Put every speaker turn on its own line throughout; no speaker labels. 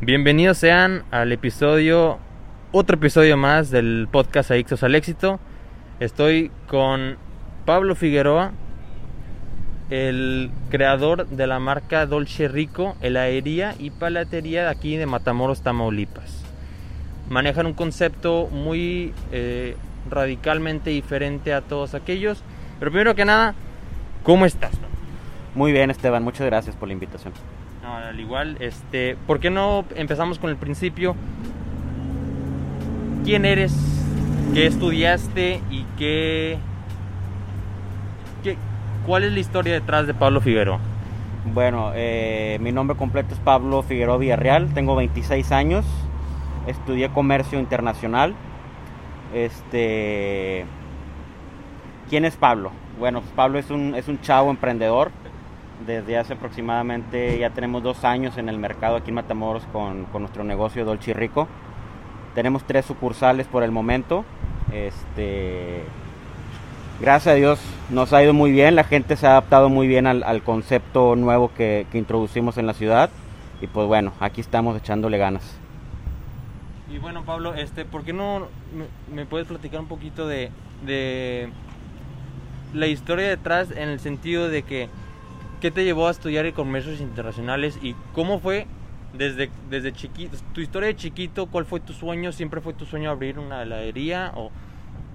Bienvenidos sean al episodio, otro episodio más del podcast Adictos al Éxito. Estoy con Pablo Figueroa, el creador de la marca Dolce Rico, heladería y palatería de aquí de Matamoros, Tamaulipas. Manejan un concepto muy eh, radicalmente diferente a todos aquellos. Pero primero que nada, ¿cómo estás?
Muy bien, Esteban, muchas gracias por la invitación.
No, al igual, este, ¿por qué no empezamos con el principio? ¿Quién eres? ¿Qué estudiaste? ¿Y qué, qué cuál es la historia detrás de Pablo Figueroa?
Bueno, eh, mi nombre completo es Pablo Figueroa Villarreal, tengo 26 años, estudié comercio internacional. Este, ¿Quién es Pablo? Bueno, pues Pablo es un, es un chavo emprendedor, desde hace aproximadamente, ya tenemos dos años en el mercado aquí en Matamoros con, con nuestro negocio Dolce Rico. Tenemos tres sucursales por el momento. Este, gracias a Dios nos ha ido muy bien, la gente se ha adaptado muy bien al, al concepto nuevo que, que, introducimos en la ciudad. Y pues bueno, aquí estamos echándole ganas.
Y bueno, Pablo, este, ¿por qué no me, puedes platicar un poquito de, de la historia detrás en el sentido de que ¿Qué te llevó a estudiar comercios internacionales y cómo fue desde, desde chiquito, tu historia de chiquito, cuál fue tu sueño? ¿Siempre fue tu sueño abrir una heladería o,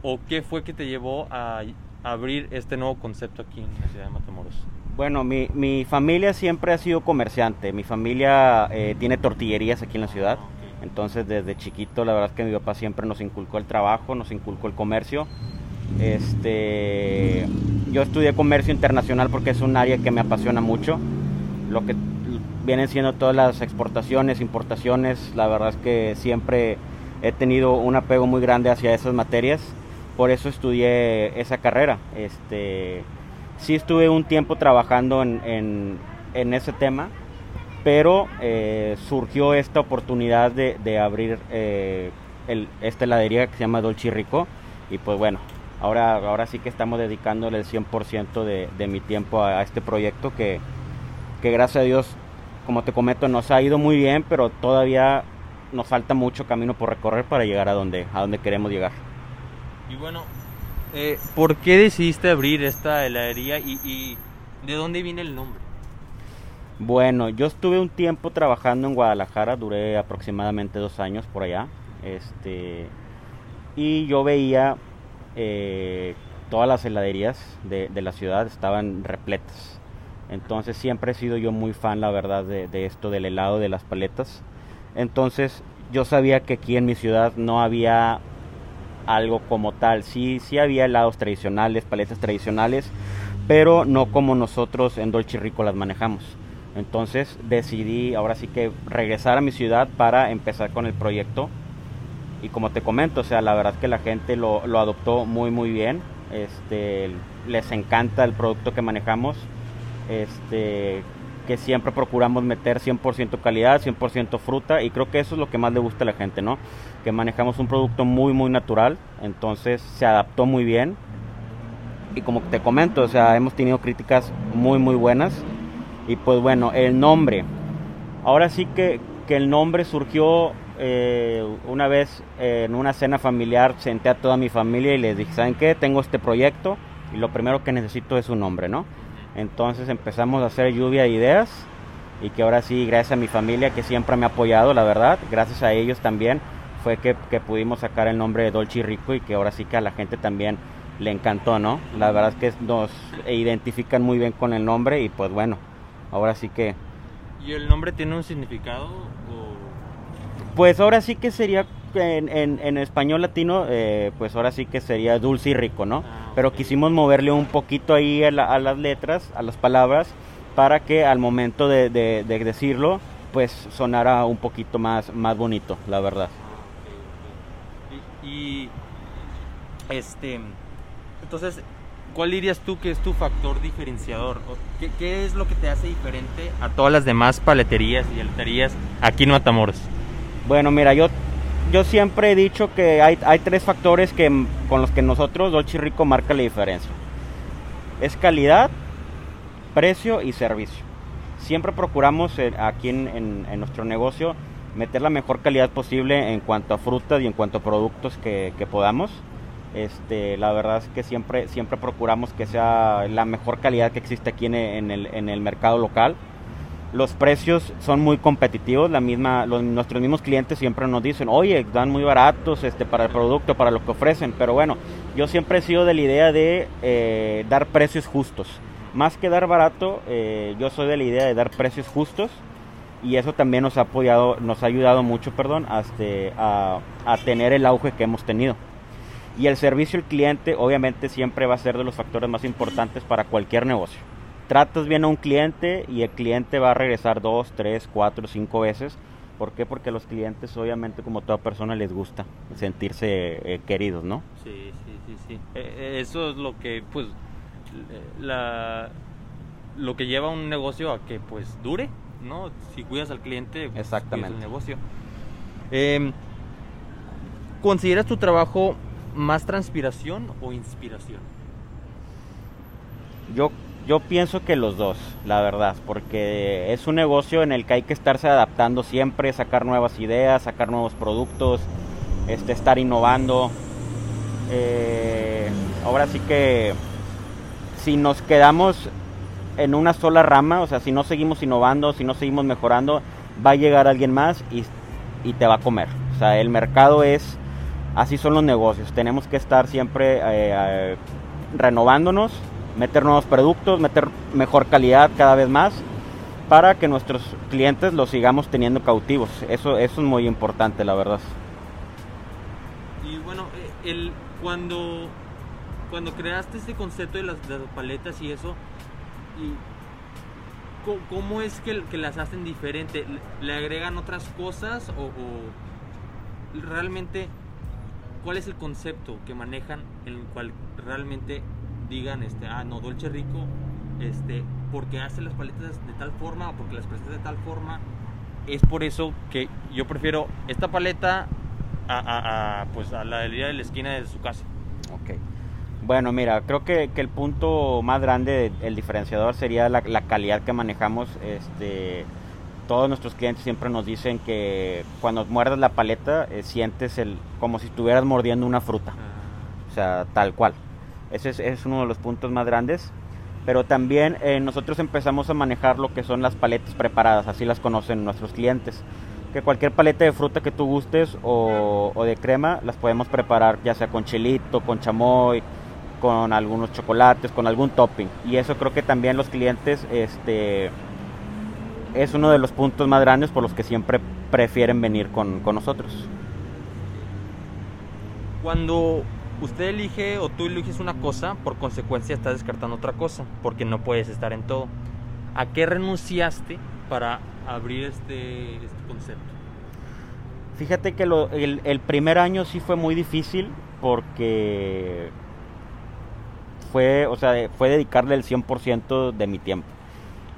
o qué fue que te llevó a abrir este nuevo concepto aquí en la ciudad de Matamoros?
Bueno, mi, mi familia siempre ha sido comerciante. Mi familia eh, tiene tortillerías aquí en la ciudad. Entonces, desde chiquito, la verdad es que mi papá siempre nos inculcó el trabajo, nos inculcó el comercio. Este, yo estudié comercio internacional porque es un área que me apasiona mucho. Lo que vienen siendo todas las exportaciones, importaciones, la verdad es que siempre he tenido un apego muy grande hacia esas materias. Por eso estudié esa carrera. Este, sí estuve un tiempo trabajando en, ese tema, pero eh, surgió esta oportunidad de, abrir eh, esta heladería que se llama Dolce Rico. Y pues bueno, ahora, ahora sí que estamos dedicándole el 100% de, de, mi tiempo a, a, este proyecto que, que gracias a Dios, como te comento, nos ha ido muy bien, pero todavía nos falta mucho camino por recorrer para llegar a donde, a donde queremos llegar.
Y bueno, eh, ¿por qué decidiste abrir esta heladería y, y de dónde viene el nombre?
Bueno, yo estuve un tiempo trabajando en Guadalajara, duré aproximadamente dos años por allá, este, y yo veía eh, todas las heladerías de, de, la ciudad estaban repletas. Entonces siempre he sido yo muy fan, la verdad, de, de, esto del helado, de las paletas. Entonces yo sabía que aquí en mi ciudad no había algo como tal. Sí, sí había helados tradicionales, paletas tradicionales, pero no como nosotros en Dolce Rico las manejamos. Entonces decidí ahora sí que regresar a mi ciudad para empezar con el proyecto y como te comento, o sea, la verdad que la gente lo, lo adoptó muy muy bien, este, les encanta el producto que manejamos, este, que siempre procuramos meter 100% calidad, 100% fruta y creo que eso es lo que más le gusta a la gente, ¿no? Que manejamos un producto muy muy natural, entonces se adaptó muy bien. Y como te comento, o sea, hemos tenido críticas muy muy buenas. Y pues bueno, el nombre, ahora sí que, que el nombre surgió eh, una vez eh, en una cena familiar senté a toda mi familia y les dije, ¿saben qué? Tengo este proyecto y lo primero que necesito es un nombre, ¿no? Entonces empezamos a hacer lluvia de ideas y que ahora sí, gracias a mi familia que siempre me ha apoyado, la verdad, gracias a ellos también fue que, que pudimos sacar el nombre de Dolce Rico y que ahora sí que a la gente también le encantó, ¿no? La verdad es que nos identifican muy bien con el nombre y pues bueno, ahora sí que...
¿Y el nombre tiene un significado?
Pues ahora sí que sería en, en, en español latino, eh, pues ahora sí que sería dulce y rico, ¿no? Ah, Pero okay. quisimos moverle un poquito ahí a, la, a, las letras, a las palabras, para que al momento de, de, de, decirlo, pues sonara un poquito más, más bonito, la verdad.
Ah. Y, este, entonces, ¿cuál dirías tú que es tu factor diferenciador? ¿Qué, ¿Qué, es lo que te hace diferente a todas las demás paleterías y heladerías aquí en Matamoros?
Bueno, mira, yo, yo siempre he dicho que hay, hay tres factores que, con los que nosotros, Dolce Rico, marca la diferencia. Es calidad, precio y servicio. Siempre procuramos eh, aquí en, en, nuestro negocio meter la mejor calidad posible en cuanto a frutas y en cuanto a productos que, que podamos. Este, la verdad es que siempre, siempre procuramos que sea la mejor calidad que existe aquí en el, en el, mercado local. Los precios son muy competitivos, la misma, nuestros mismos clientes siempre nos dicen, oye, dan muy baratos este, para el producto, para lo que ofrecen, pero bueno, yo siempre he sido de la idea de eh, dar precios justos. Más que dar barato, eh, yo soy de la idea de dar precios justos y eso también nos ha apoyado, nos ha ayudado mucho, perdón, este, a, a tener el auge que hemos tenido. Y el servicio al cliente obviamente siempre va a ser de los factores más importantes para cualquier negocio. Tratas bien a un cliente y el cliente va a regresar dos, tres, cuatro, cinco veces. ¿Por qué? Porque a los clientes obviamente como toda persona les gusta sentirse eh, queridos, ¿no?
Sí, sí, sí, sí. Eh, eh, eso es lo que pues la lo que lleva un negocio a que pues dure, ¿no? Si cuidas al cliente, pues,
Exactamente.
el negocio. Em, ¿Consideras tu trabajo más transpiración o inspiración?
Yo, yo pienso que los dos, la verdad, porque es un negocio en el que hay que estarse adaptando siempre, sacar nuevas ideas, sacar nuevos productos, este, estar innovando. Eh, ahora sí que si nos quedamos en una sola rama, o sea, si no seguimos innovando, si no seguimos mejorando, va a llegar alguien más y, y te va a comer. O sea, el mercado es así son los negocios. Tenemos que estar siempre eh, eh, renovándonos, meter nuevos productos, meter mejor calidad cada vez más para que nuestros clientes los sigamos teniendo cautivos. Eso, eso es muy importante, la verdad.
Y bueno, eh, el, cuando, cuando creaste este concepto de las, paletas y eso, y ¿cómo es que, que, las hacen diferente? ¿Le agregan otras cosas o, o realmente cuál es el concepto que manejan en el cual realmente digan, este, ah, no, Dolce Rico, este, porque hace las paletas de tal forma o porque las presenta de tal forma. Es por eso que yo prefiero esta paleta a, pues a la día de la esquina de su casa.
Ok. Bueno, mira, creo que, que el punto más grande, el diferenciador sería la, la calidad que manejamos. Este, todos nuestros clientes siempre nos dicen que cuando muerdes la paleta eh, sientes el como si estuvieras mordiendo una fruta. O sea, tal cual. Ese es, uno de los puntos más grandes. Pero también eh, nosotros empezamos a manejar lo que son las paletas preparadas, así las conocen nuestros clientes. Que cualquier paleta de fruta que tú gustes o, o de crema las podemos preparar ya sea con chilito, con chamoy, con algunos chocolates, con algún topping. Y eso creo que también los clientes este, es uno de los puntos más grandes por los que siempre prefieren venir con, nosotros.
Cuando usted elige o tú eliges una cosa, por consecuencia estás descartando otra cosa, porque no puedes estar en todo. ¿A qué renunciaste para abrir este, este concepto?
Fíjate que el, primer año sí fue muy difícil porque fue, o sea, fue dedicarle el 100% de mi tiempo.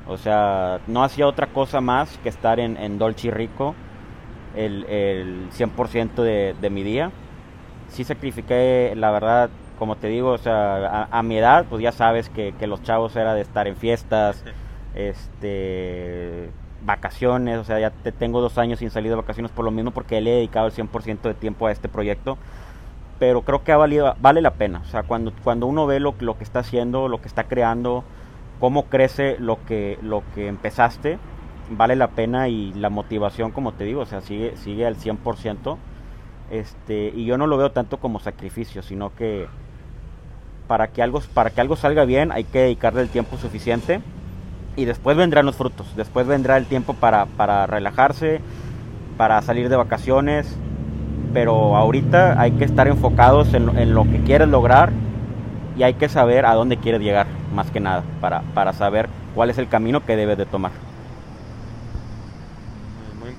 O sea, no hacía otra cosa más que estar en, en Dolce Rico el, el 100% de, de, mi día. Sí sacrifiqué, la verdad, como te digo, o sea, a, mi edad, pues ya sabes que, que, los chavos era de estar en fiestas, este, vacaciones, o sea, ya te tengo dos años sin salir de vacaciones por lo mismo porque le he dedicado el 100% de tiempo a este proyecto. Pero creo que ha valido, vale la pena, o sea, cuando, cuando uno ve lo, lo que está haciendo, lo que está creando, cómo crece lo que, lo que empezaste, vale la pena y la motivación, como te digo, o sea, sigue, sigue al 100%. Este, y yo no lo veo tanto como sacrificio, sino que para que algo, para que algo salga bien hay que dedicarle el tiempo suficiente y después vendrán los frutos, después vendrá el tiempo para, para relajarse, para salir de vacaciones, pero ahorita hay que estar enfocados en, en lo que quieres lograr y hay que saber a dónde quieres llegar, más que nada, para, para saber cuál es el camino que debes de tomar.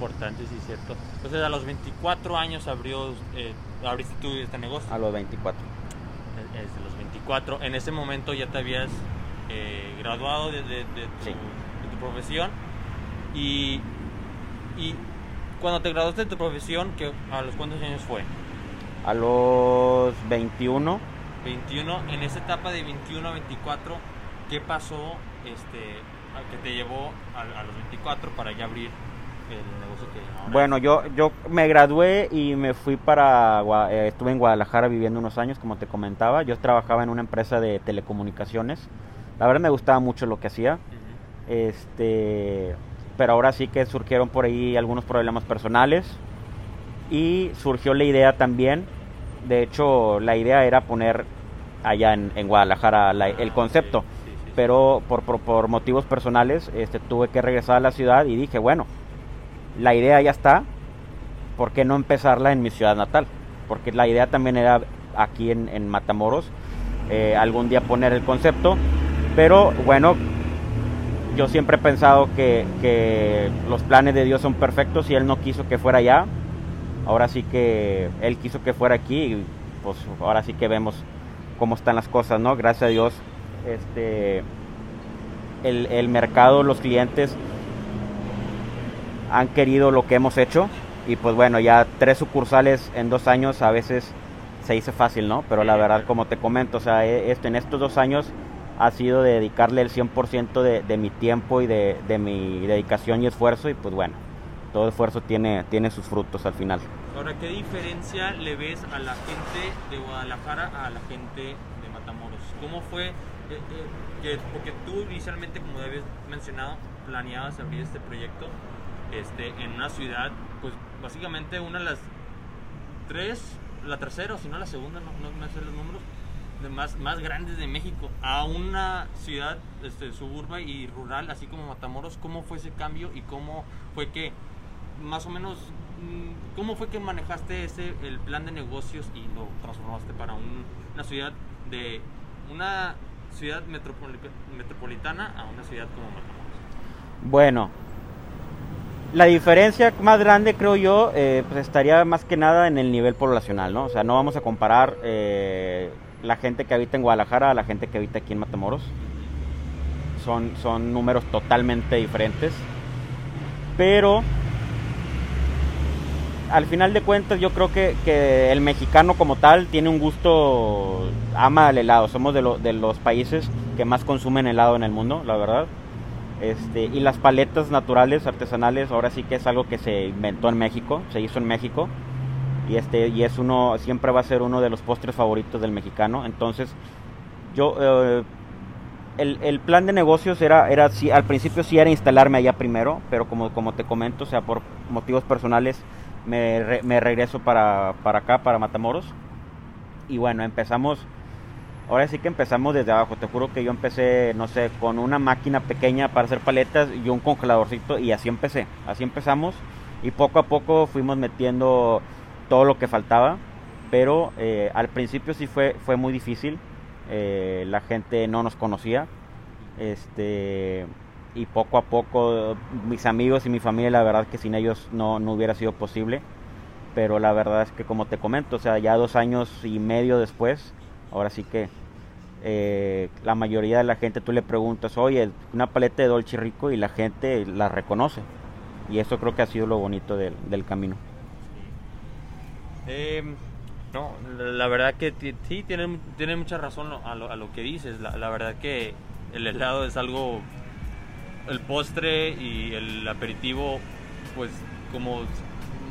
Muy importante, sí, cierto. Entonces, a los 24 años abrió, eh, abriste tú este negocio.
A los 24.
Desde los 24. En ese momento ya te habías eh, graduado de, de, tu, profesión. Y, y cuando te graduaste de tu profesión, ¿a los cuántos años fue?
A los 21
21, en esa etapa de 21 a 24, ¿qué pasó este, que te llevó a, los 24 para ya abrir el negocio que ahora
Bueno, yo, yo me gradué y me fui para, eh, estuve en Guadalajara viviendo unos años, como te comentaba. Yo trabajaba en una empresa de telecomunicaciones. La verdad me gustaba mucho lo que hacía. Este, pero ahora sí que surgieron por ahí algunos problemas personales y surgió la idea también. De hecho, la idea era poner allá en, en Guadalajara la-
Ah,
el
ok.
concepto,
Sí, sí, sí.
pero por, por, por motivos personales este, tuve que regresar a la ciudad y dije, bueno, la idea ya está, ¿por qué no empezarla en mi ciudad natal? Porque la idea también era aquí en, Matamoros, eh, algún día poner el concepto, pero bueno, yo siempre he pensado que, los planes de Dios son perfectos y Él no quiso que fuera allá, ahora sí que Él quiso que fuera aquí y pues ahora sí que vemos cómo están las cosas, ¿no? Gracias a Dios, este, el mercado, los clientes han querido lo que hemos hecho y pues bueno, ya tres sucursales en dos años a veces se dice fácil, ¿no? Pero la verdad, como te comento, o sea, e- esto, en estos dos años ha sido de dedicarle el 100% de, de mi tiempo y de, de mi dedicación y esfuerzo y pues bueno, todo esfuerzo tiene, tiene sus frutos al final.
Ahora, ¿qué diferencia le ves a la gente de Guadalajara a la gente de Matamoros? ¿Cómo fue? eh, eh, que- porque tú inicialmente, como habías mencionado, planeabas abrir este proyecto este, en una ciudad, pues básicamente una de las tres, la tercera o si no la segunda, no, no me sé los números, de más, más grandes de México, a una ciudad este, suburba y rural, así como Matamoros. ¿Cómo fue ese cambio y cómo fue que más o menos, mm, ¿cómo fue que manejaste ese, el plan de negocios y lo transformaste para un- una ciudad de una ciudad metropoli- metropolitana a una ciudad como Matamoros?
Bueno, la diferencia más grande creo yo eh, pues estaría más que nada en el nivel poblacional, ¿no? O sea, no vamos a comparar eh, la gente que habita en Guadalajara a la gente que habita aquí en Matamoros. Son, son números totalmente diferentes. Pero al final de cuentas yo creo que, que el mexicano como tal tiene un gusto, ama el helado. Somos de, lo- de los países que más consumen helado en el mundo, la verdad. Este, y las paletas naturales, artesanales, ahora sí que es algo que se inventó en México, se hizo en México. Y, este, y es uno, siempre va a ser uno de los postres favoritos del mexicano. Entonces, yo, eh, el, el plan de negocios era, era sí, al principio sí era instalarme allá primero, pero como, como te comento, sea, por motivos personales me, me regreso para, para acá, para Matamoros. Y bueno, empezamos, ahora sí que empezamos desde abajo. Te juro que yo empecé, no sé, con una máquina pequeña para hacer paletas y un congeladorcito y así empecé. Así empezamos y poco a poco fuimos metiendo todo lo que faltaba. Pero eh, al principio sí fue, fue muy difícil. Eh, la gente no nos conocía. Este, y poco a poco mis amigos y mi familia, la verdad que sin ellos no, no hubiera sido posible. Pero la verdad es que como te comento, o sea, ya dos años y medio después, ahora sí que eh, la mayoría de la gente tú le preguntas, oye, una paleta de Dolce Rico y la gente la reconoce. Y eso creo que ha sido lo bonito del, del camino.
Em, no, la verdad que sí, tiene, mucha razón a, lo, que dices. La, la verdad que el helado es algo, el postre y el aperitivo, pues como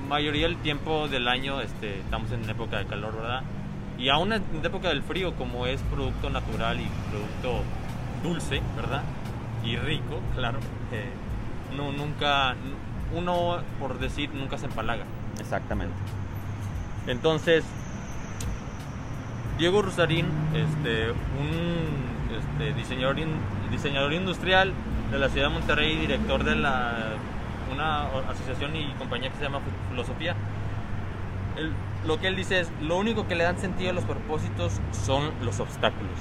mayoría del tiempo del año este, estamos en época de calor, ¿verdad? Y aún en época del frío, como es producto natural y producto dulce, ¿verdad? Y rico, claro. eh, no, nunca, uno, por decir, nunca se empalaga.
Exactamente.
Entonces, Diego Rusarín, este, un este, diseñador, in- diseñador industrial de la ciudad de Monterrey, director de la, una asociación y compañía que se llama Filosofía, lo que él dice es, lo único que le dan sentido a los propósitos son los obstáculos.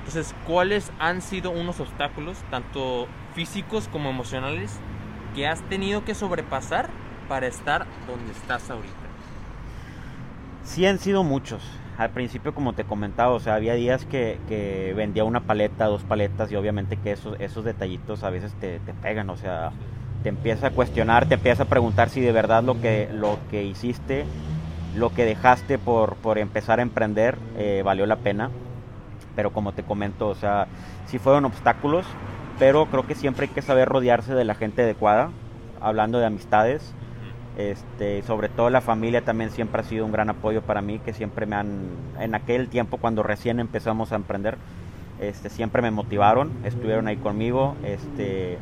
Entonces, ¿cuáles han sido unos obstáculos, tanto físicos como emocionales, que has tenido que sobrepasar para estar donde estás ahorita?
Sí han sido muchos. Al principio, como te comentaba, o sea, había días que, que vendía una paleta, dos paletas y obviamente que esos, esos detallitos a veces te, te pegan, o sea, te empieza a cuestionar, te empieza a preguntar si de verdad lo que, lo que hiciste, lo que dejaste por, por empezar a emprender eh, valió la pena. Pero como te comento, o sea, sí fueron obstáculos, pero creo que siempre hay que saber rodearse de la gente adecuada. hablando de amistades. Este, sobre todo la familia también siempre ha sido un gran apoyo para mí, que siempre me han, en aquel tiempo cuando recién empezamos a emprender, este, siempre me motivaron, estuvieron ahí conmigo. Este,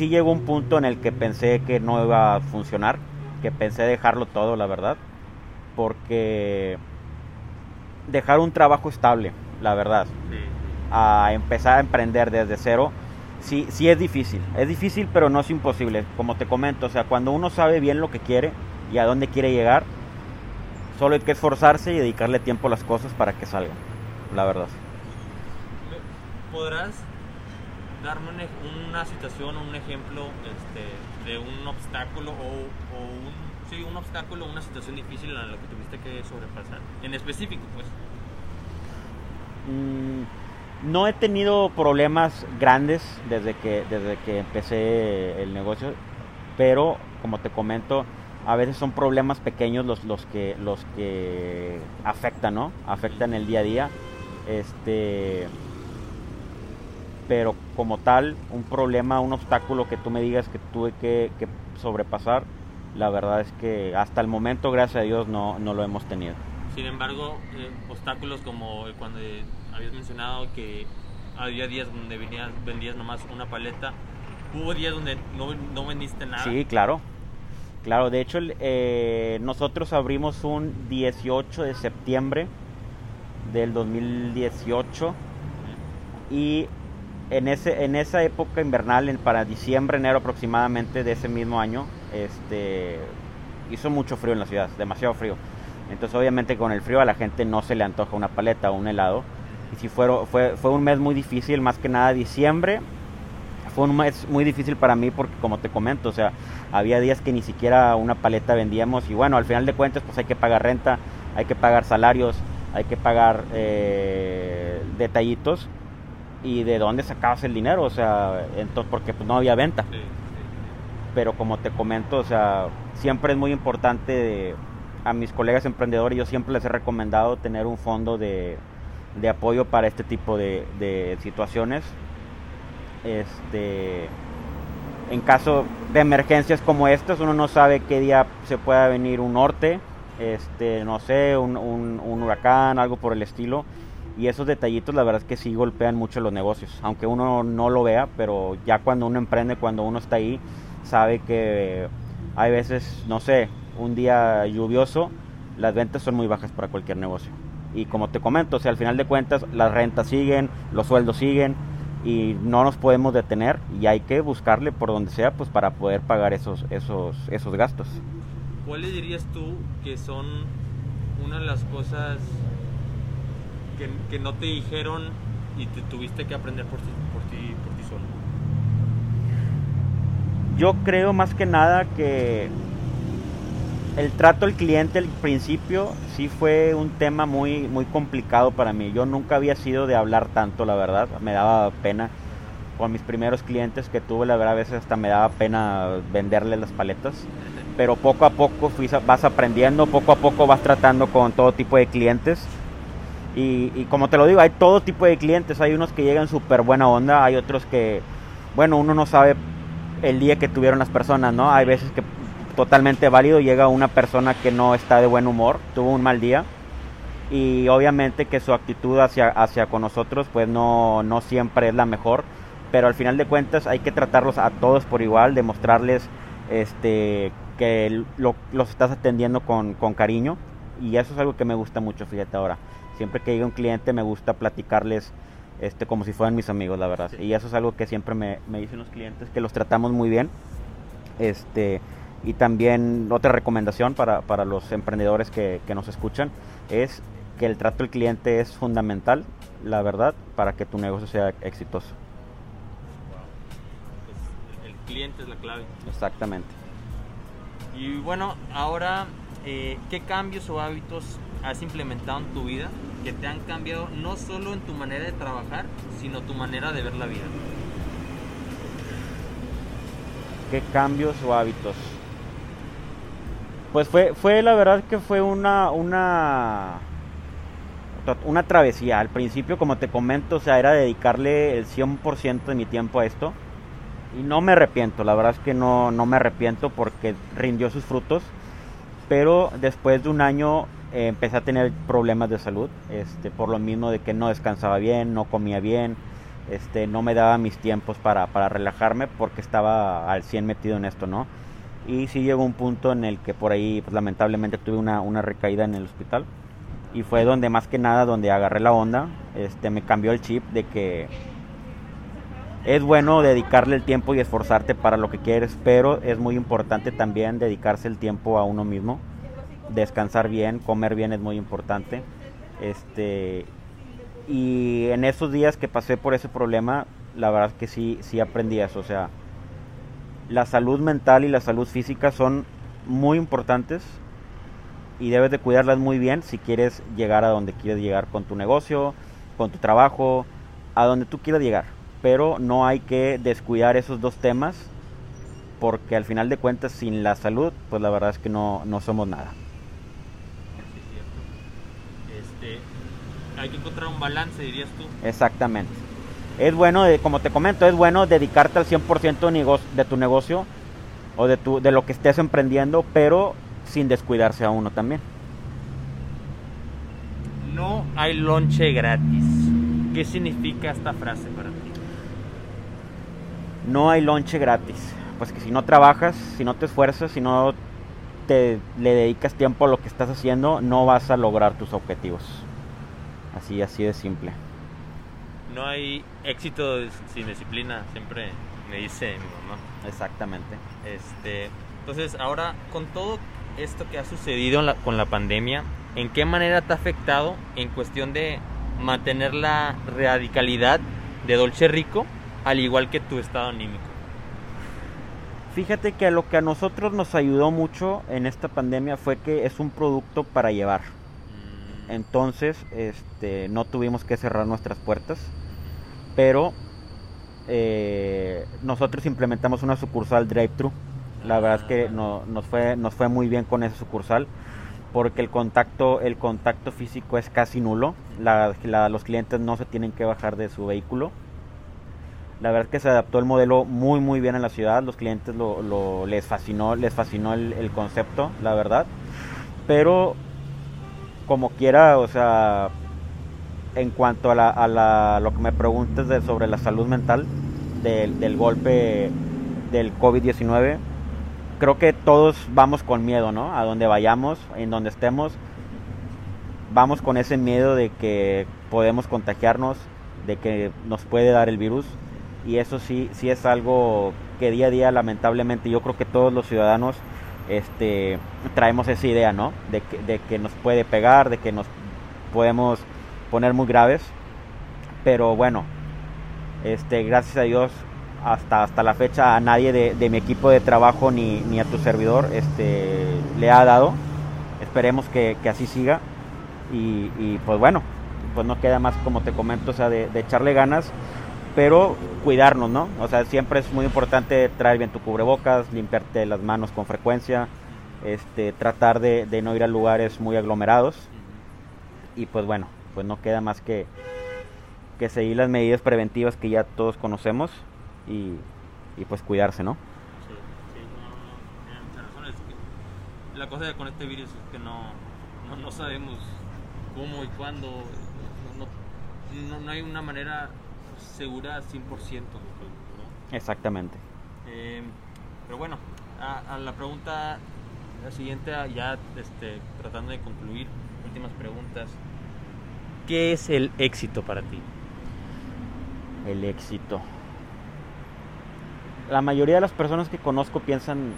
sí llegó un punto en el que pensé que no iba a funcionar, que pensé dejarlo todo, la verdad, porque dejar un trabajo estable, la verdad, a empezar a emprender desde cero, sí, sí es difícil. Es difícil, pero no es imposible. Como te comento, o sea, cuando uno sabe bien lo que quiere y a dónde quiere llegar, solo hay que esforzarse y dedicarle tiempo a las cosas para que salgan, la verdad.
¿Podrás darme una situación un ejemplo este, de un obstáculo o, un, sí, un obstáculo una situación difícil en la que tuviste que sobrepasar? En específico, pues.
Mm, no he tenido problemas grandes desde que, desde que empecé el negocio, pero como te comento, a veces son problemas pequeños los, los, que, los que afectan, ¿no? Afectan el día a día. Este, pero como tal, un problema, un obstáculo que tú me digas que tuve que, sobrepasar, la verdad es que hasta el momento, gracias a Dios, no, no lo hemos tenido.
Sin embargo, eh, obstáculos como cuando habías mencionado que había días donde venías, vendías nomás una paleta. ¿Hubo días donde no, no vendiste nada?
Sí, claro. Claro, de hecho eh, nosotros abrimos un 18 de septiembre del 2018 y en, ese, en esa época invernal, en, para diciembre, enero aproximadamente de ese mismo año, este, hizo mucho frío en la ciudad, demasiado frío. Entonces obviamente con el frío a la gente no se le antoja una paleta o un helado y si fue, fue, fue un mes muy difícil, más que nada diciembre. Fue un mes muy difícil para mí porque, como te comento, o sea, había días que ni siquiera una paleta vendíamos. Y bueno, al final de cuentas, pues hay que pagar renta, hay que pagar salarios, hay que pagar eh, detallitos. ¿Y de dónde sacabas el dinero? O sea, entonces, porque pues, no había venta. Pero como te comento, o sea, siempre es muy importante a mis colegas emprendedores, yo siempre les he recomendado tener un fondo de, de apoyo para este tipo de, situaciones. Este, en caso de emergencias como estas, uno no sabe qué día se pueda venir un norte, este, no sé, un, un, huracán, algo por el estilo. Y esos detallitos, la verdad es que sí golpean mucho los negocios, aunque uno no lo vea, pero ya cuando uno emprende, cuando uno está ahí, sabe que hay veces, no sé, un día lluvioso, las ventas son muy bajas para cualquier negocio. Y como te comento, o sea, al final de cuentas las rentas siguen, los sueldos siguen y no nos podemos detener y hay que buscarle por donde sea pues para poder pagar esos, esos, esos gastos.
¿Cuáles dirías tú que son una de las cosas que, que no te dijeron y te tuviste que aprender por ti, por ti, por ti solo?
Yo creo más que nada que el trato al cliente al principio sí fue un tema muy, muy complicado para mí. Yo nunca había sido de hablar tanto, la verdad. Me daba pena. Con mis primeros clientes que tuve, la verdad, a veces hasta me daba pena venderles las paletas. Pero poco a poco fui, vas aprendiendo, poco a poco vas tratando con todo tipo de clientes. Y, y como te lo digo, hay todo tipo de clientes. Hay unos que llegan súper buena onda, hay otros que, bueno, uno no sabe el día que tuvieron las personas, ¿no? Hay veces que totalmente válido. Llega una persona que no está de buen humor, tuvo un mal día y obviamente que su actitud hacia, hacia con nosotros pues no, no siempre es la mejor, pero al final de cuentas hay que tratarlos a todos por igual, demostrarles este, que los estás atendiendo con, con cariño y eso es algo que me gusta mucho, fíjate ahora. Siempre que llega un cliente me gusta platicarles este, como si fueran mis amigos, la verdad. Y eso es algo que siempre me, me dicen los clientes, que los tratamos muy bien. Este, y también otra recomendación para, para los emprendedores que, que, nos escuchan es que el trato del cliente es fundamental, la verdad, para que tu negocio sea exitoso.
el cliente es la clave.
Exactamente.
Y bueno, ahora, eh, ¿qué cambios o hábitos has implementado en tu vida que te han cambiado no solo en tu manera de trabajar, sino tu manera de ver la vida?
¿Qué cambios o hábitos? Pues fue, fue la verdad que fue una, una, una travesía. Al principio, como te comento, o sea, era dedicarle el 100% de mi tiempo a esto. y no me arrepiento, la verdad es que no, no me arrepiento porque rindió sus frutos, pero después de un año eh, empecé a tener problemas de salud, este, por lo mismo de que no descansaba bien, no comía bien, este, no me daba mis tiempos para, para relajarme porque estaba al 100 metido en esto, ¿no? Y sí llegó un punto en el que por ahí, pues, lamentablemente, tuve una, una recaída en el hospital. Y fue donde más que nada, donde agarré la onda, este, me cambió el chip de que es bueno dedicarle el tiempo y esforzarte para lo que quieres, pero es muy importante también dedicarse el tiempo a uno mismo. Descansar bien, comer bien es muy importante. Este, y en esos días que pasé por ese problema, la verdad que sí, sí aprendí eso. O sea, la salud mental y la salud física son muy importantes y debes de cuidarlas muy bien si quieres llegar a donde quieres llegar con tu negocio, con tu trabajo, a donde tú quieras llegar. Pero no hay que descuidar esos dos temas porque al final de cuentas sin la salud, pues la verdad es que no, no somos nada.
Este, hay que encontrar un balance, dirías tú.
Exactamente. Es bueno, eh, como te comento, es bueno dedicarte al 100% de tu negocio o de, tu, de lo que estés emprendiendo, pero sin descuidarse a uno también.
No hay lonche gratis. ¿Qué significa esta frase para ti?
No hay lonche gratis. Pues que si no trabajas, si no te esfuerzas, si no te le dedicas tiempo a lo que estás haciendo, no vas a lograr tus objetivos. Así, así de simple.
No hay éxito sin disciplina, siempre me dice mi mamá.
Exactamente.
Este, entonces, ahora con todo esto que ha sucedido la, con la pandemia, ¿en qué manera te ha afectado en cuestión de mantener la radicalidad de Dolce Rico, al igual que tu estado anímico?
Fíjate que lo que a nosotros nos ayudó mucho en esta pandemia fue que es un producto para llevar. Entonces, este, no tuvimos que cerrar nuestras puertas, pero eh, nosotros implementamos una sucursal drive-thru la verdad es que no, nos, fue, nos fue muy bien con esa sucursal porque el contacto, el contacto físico es casi nulo. los clientes no se tienen que bajar de su vehículo. La verdad es que se adaptó el modelo muy muy bien en la ciudad. Los clientes lo, les fascinó, les fascinó el, concepto, la verdad. Pero como quiera, o sea, en cuanto a, la, a la, lo que me preguntes de, sobre la salud mental del, del golpe del COVID-19, creo que todos vamos con miedo, ¿no? A donde vayamos, en donde estemos, vamos con ese miedo de que podemos contagiarnos, de que nos puede dar el virus. Y eso sí, sí es algo que día a día, lamentablemente, yo creo que todos los ciudadanos este, traemos esa idea, ¿no? De que, de nos puede pegar, de que nos podemos poner muy graves. Pero bueno, este, gracias a Dios hasta, hasta la fecha a nadie de, mi equipo de trabajo ni, ni, a tu servidor este, le ha dado. Esperemos que, así siga. Y, pues bueno, pues no queda más como te comento, o sea, de, echarle ganas, pero cuidarnos, ¿no? O sea, siempre es muy importante traer bien tu cubrebocas, limpiarte las manos con frecuencia, este, tratar de, de no ir a lugares muy aglomerados. Y pues bueno, pues no queda más que, que seguir las medidas preventivas que ya todos conocemos y, y pues cuidarse, ¿no?
Sí, sí, la cosa con este virus es que no, no, sabemos cómo y cuándo, no, hay una manera segura 100%. ¿no?
Exactamente.
Eh, pero bueno, a, a, la pregunta siguiente, ya este, tratando de concluir, últimas preguntas. ¿Qué es el éxito para ti?
El éxito la mayoría de las personas que conozco piensan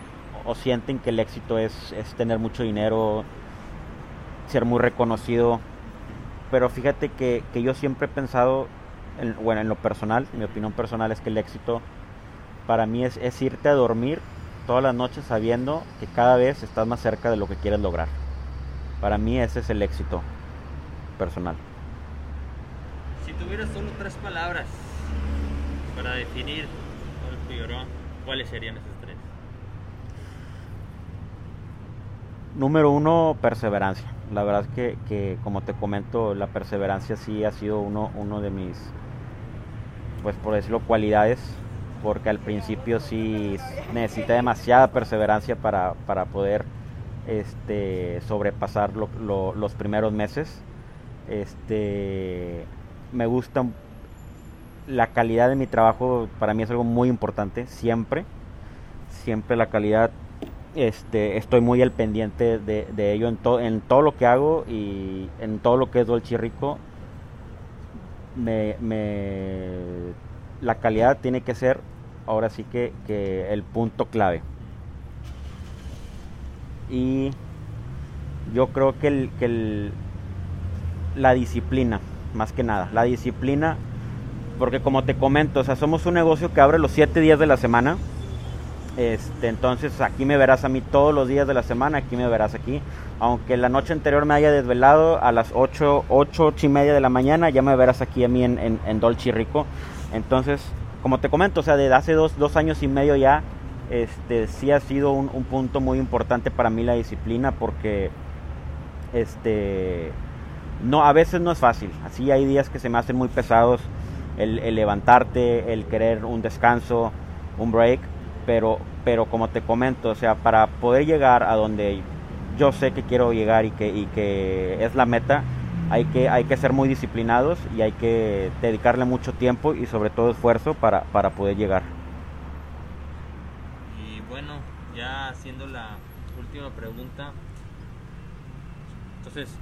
o sienten que el éxito es, tener mucho dinero, ser muy reconocido. Pero fíjate que, yo siempre he pensado, bueno, en lo personal, mi opinión personal es que el éxito para mí es, es irte a dormir todas las noches sabiendo que cada vez estás más cerca de lo que quieres lograr. Para mí ese es el éxito personal.
Si tuvieras solo tres palabras para definir ¿cuáles serían esas tres?
Número uno, perseverancia. La verdad es que, como te comento, la perseverancia sí ha sido uno, uno de mis, pues por decirlo, cualidades porque al principio sí necesita demasiada perseverancia para, para poder este, sobrepasar los primeros meses. Este, me gusta la calidad de mi trabajo, para mí es algo muy importante, siempre. Siempre la calidad, este, estoy muy al pendiente de, ello en, en todo lo que hago y en todo lo que es Dolce Rico. Me, la calidad tiene que ser ahora sí que, que el punto clave. Y yo creo que, el, que la disciplina, más que nada, la disciplina, porque como te comento, o sea, somos un negocio que abre los 7 días de la semana. Este, entonces aquí me verás a mí todos los días de la semana, aquí me verás aquí. Aunque la noche anterior me haya desvelado, a las 8, 8, y media de la mañana ya me verás aquí a mí en, en. Entonces, como te comento, o sea, desde hace dos, dos años y medio ya, este, sí ha sido un, punto muy importante para mí la disciplina porque, este, no, a veces no es fácil. Así hay días que se me hacen muy pesados el, levantarte, el querer un descanso, un break, pero, pero como te comento, o sea, para poder llegar a donde yo sé que quiero llegar y que, y que es la meta, hay que, hay que ser muy disciplinados y hay que dedicarle mucho tiempo y sobre todo esfuerzo para, poder llegar.
Y bueno, ya haciendo la última pregunta, entonces,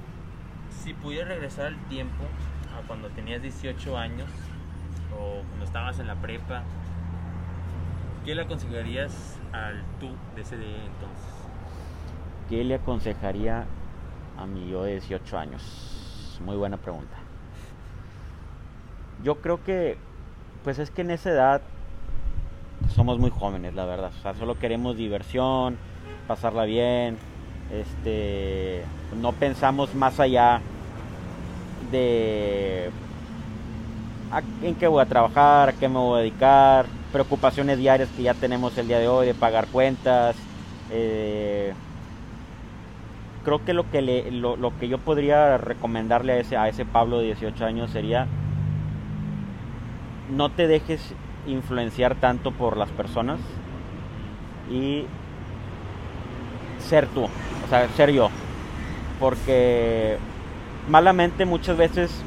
si pudieras regresar al tiempo, a cuando tenías 18 años o cuando estabas en la prepa, ¿qué le aconsejarías al tú de ese día entonces?
¿Qué le aconsejaría a mi yo de 18 años? muy buena pregunta. Yo creo que, pues es que en esa edad somos muy jóvenes, la verdad. O sea, solo queremos diversión, pasarla bien. Este, no pensamos más allá de en qué voy a trabajar, a qué me voy a dedicar, preocupaciones diarias que ya tenemos el día de hoy, de pagar cuentas. Eh, creo que lo que, lo, lo, que yo podría recomendarle a ese, a ese Pablo de 18 años sería no te dejes influenciar tanto por las personas y ser tú, o sea, ser yo. Porque malamente muchas veces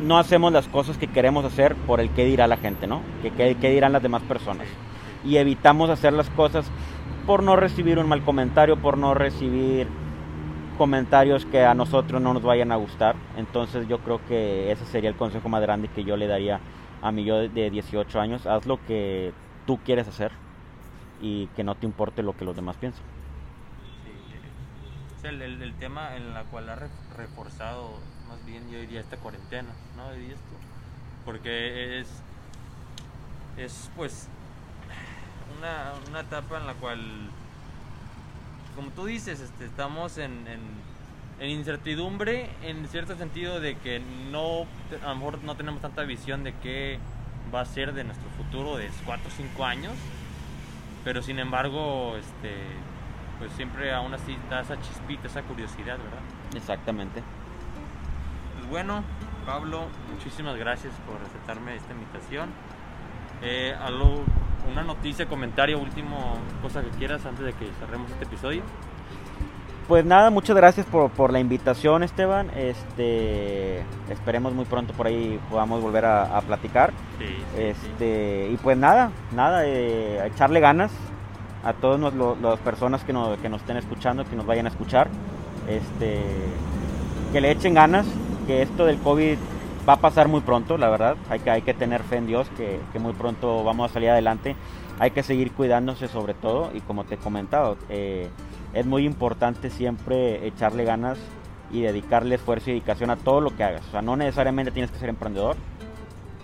no hacemos las cosas que queremos hacer por el que dirá la gente, ¿no? Que qué dirán las demás personas. Y evitamos hacer las cosas por no recibir un mal comentario, por no recibir comentarios que a nosotros no nos vayan a gustar. Entonces yo creo que ese sería el consejo más grande que yo le daría a mi yo de 18 años. Haz lo que tú quieres hacer y que no te importe lo que los demás piensen.
Sí, el, el, tema en la cual ha reforzado más bien yo diría esta cuarentena, ¿no? Porque es, es pues una, una etapa en la cual, como tú dices, este, estamos en, en, incertidumbre en cierto sentido de que no, a lo mejor no tenemos tanta visión de qué va a ser de nuestro futuro de 4 o 5 años, pero sin embargo, este, pues siempre aún así da esa chispita, esa curiosidad, ¿verdad?
Exactamente.
Pues bueno, Pablo, muchísimas gracias por aceptarme esta invitación. Eh, algo una noticia, comentario, último cosa que quieras antes de que cerremos este episodio.
Pues nada, muchas gracias por, la invitación Esteban. Este esperemos muy pronto por ahí podamos volver a, platicar. este, Y pues nada, nada, eh, echarle ganas a todas las personas que nos, que nos estén escuchando, que nos vayan a escuchar. Este, que le echen ganas, que esto del COVID va a pasar muy pronto, la verdad. Hay que, hay que tener fe en Dios, que, muy pronto vamos a salir adelante. Hay que seguir cuidándose sobre todo y como te he comentado, eh, es muy importante siempre echarle ganas y dedicarle esfuerzo y dedicación a todo lo que hagas. O sea, no necesariamente tienes que ser emprendedor.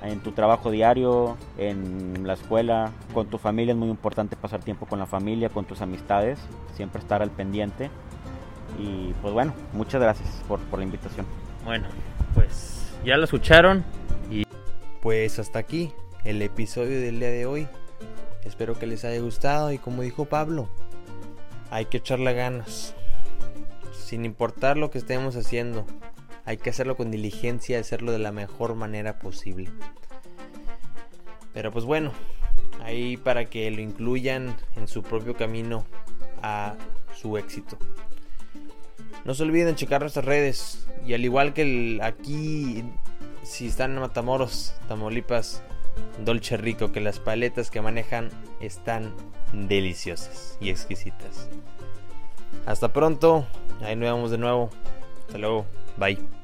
En tu trabajo diario, en la escuela, con tu familia es muy importante pasar tiempo con la familia, con tus amistades, siempre estar al pendiente. Y pues bueno, muchas gracias por, por la invitación.
Bueno, pues ya lo escucharon y pues hasta aquí el episodio del día de hoy. Espero que les haya gustado y como dijo Pablo, hay que echarle ganas. Sin importar lo que estemos haciendo, hay que hacerlo con diligencia y hacerlo de la mejor manera posible. Pero pues bueno, ahí para que lo incluyan en su propio camino a su éxito. No se olviden checar nuestras redes y al igual que aquí, si están en Matamoros, Tamaulipas, Dolce Rico, que las paletas que manejan están deliciosas y exquisitas. Hasta pronto, ahí nos vemos de nuevo. Hasta luego, bye.